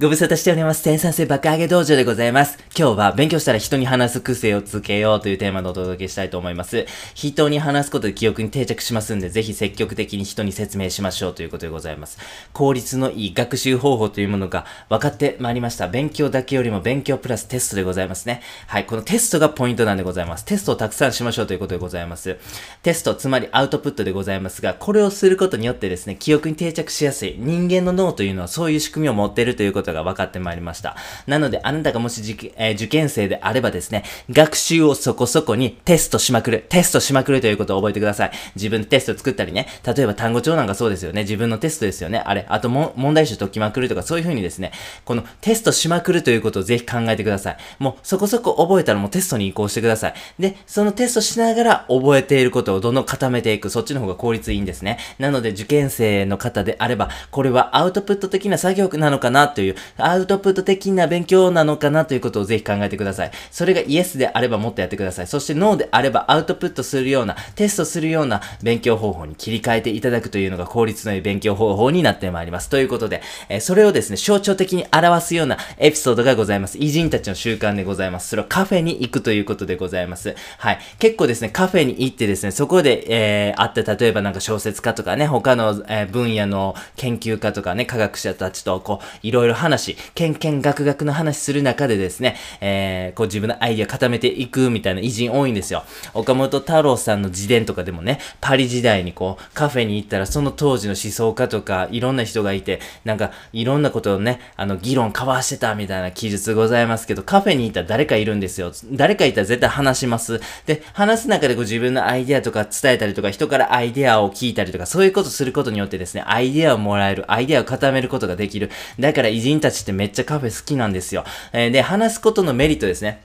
ご無沙汰しております。生産性爆上げ道場でございます。今日は勉強したら人に話す癖をつけようというテーマでお届けしたいと思います。人に話すことで記憶に定着しますんで、ぜひ積極的に人に説明しましょうということでございます。効率のいい学習方法というものが分かってまいりました。勉強だけよりも勉強プラステストでございますね。はい、このテストがポイントなんでございます。テストをたくさんしましょうということでございます。テスト、つまりアウトプットでございますが、これをすることによってですね、記憶に定着しやすい人間の脳というのはそういう仕組みを持っているということことが分かってまいりました。なので、あなたがもし受,、えー受験生であればですね、学習をそこそこにテストしまくる、テストしまくるということを覚えてください。自分でテスト作ったりね、例えば単語帳なんかそうですよね、自分のテストですよね、あれ、あとも問題集解きまくるとかそういう風にですね、このテストしまくるということをぜひ考えてください。もうそこそこ覚えたらもうテストに移行してください。で、そのテストしながら覚えていることをどんどん固めていく、そっちの方が効率いいんですね。なので受験生の方であれば、これはアウトプット的な作業なのかなという、アウトプット的な勉強なのかなということをぜひ考えてください。それがイエスであればもっとやってください。そしてノーであればアウトプットするような、テストするような勉強方法に切り替えていただくというのが効率のいい勉強方法になってまいります。ということで、えーそれをですね、象徴的に表すようなエピソードがございます。偉人たちの習慣でございます。それはカフェに行くということでございます。はい。結構ですね、カフェに行ってですね、そこで、えー、あって、例えばなんか小説家とかね、他の、えー分野の研究家とかね、科学者たちとこう、いろいろ話、けんけんがくがくの話する中でですね、えー、こう自分のアイディア固めていくみたいな偉人多いんですよ。岡本太郎さんの自伝とかでもね、パリ時代にこう、カフェに行ったらその当時の思想家とか、いろんな人がいて、なんか、いろんなことをね、あの、議論交わしてたみたいな記述ございますけど、カフェに行ったら誰かいるんですよ。誰かいたら絶対話します。で、話す中でこう自分のアイデアとか伝えたりとか、人からアイデアを聞いたりとか、そういうことすることによってですね、アイデアをもらえる、アイデアを固めることができる。だから偉人たちってめっちゃカフェ好きなんですよ。えーで、話すことのメリットですね。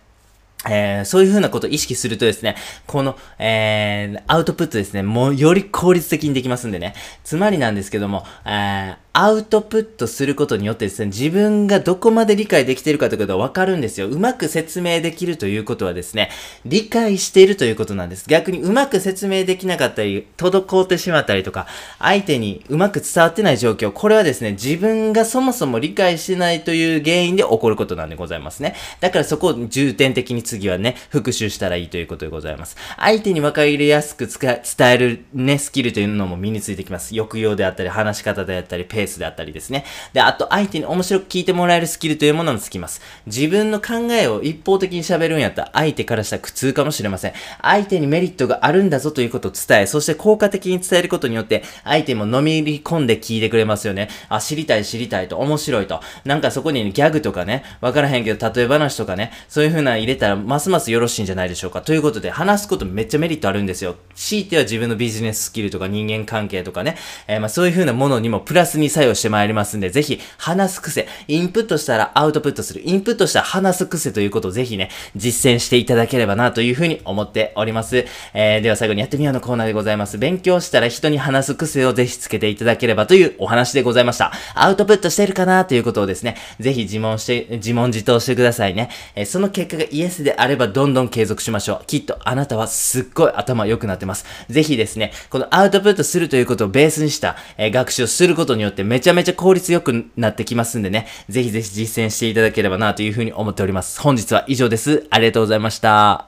えーそういう風なことを意識するとですね、この、えーアウトプットですね、もうより効率的にできますんでね。つまりなんですけども、えーアウトプットすることによってですね、自分がどこまで理解できているかということがわかるんですよ。うまく説明できるということはですね、理解しているということなんです。逆にうまく説明できなかったり、滞ってしまったりとか、相手にうまく伝わってない状況、これはですね、自分がそもそも理解してないという原因で起こることなんでございますね。だからそこを重点的に次はね、復習したらいいということでございます。相手に分かりやすく伝えるね、スキルというのも身についてきます。抑揚であったり、話し方であったり、ペスであったりですね。で、あと相手に面白く聞いてもらえるスキルというものもつきます。自分の考えを一方的に喋るんやったら、相手からしたら苦痛かもしれません。相手にメリットがあるんだぞということを伝え、そして効果的に伝えることによって、相手も飲み込んで聞いてくれますよね。あ、知りたい知りたいと、面白いと。なんかそこに、ギャグとかね、わからへんけど、例え話とかね、そういう風な入れたら、ますますよろしいんじゃないでしょうか。ということで、話すことめっちゃメリットあるんですよ。強いては自分のビジネススキルとか人間関係とかね、えーまあそういう風なものにもプラスに作用してまいりますんで、ぜひ、話す癖、インプットしたらアウトプットする、インプットしたら話す癖ということをぜひね、実践していただければなという風に思っております。えー、では最後にやってみようのコーナーでございます。勉強したら人に話す癖をぜひつけていただければというお話でございました。アウトプットしてるかなということをですね、ぜひ自問して、自問自答してくださいね。えーその結果がイエスであればどんどん継続しましょう。きっとあなたはすっごい頭良くなってます。ぜひですね、このアウトプットするということをベースにした、えー学習をすることによってめちゃめちゃ効率よくなってきますんでね、ぜひぜひ実践していただければなというふうに思っております。本日は以上です。ありがとうございました。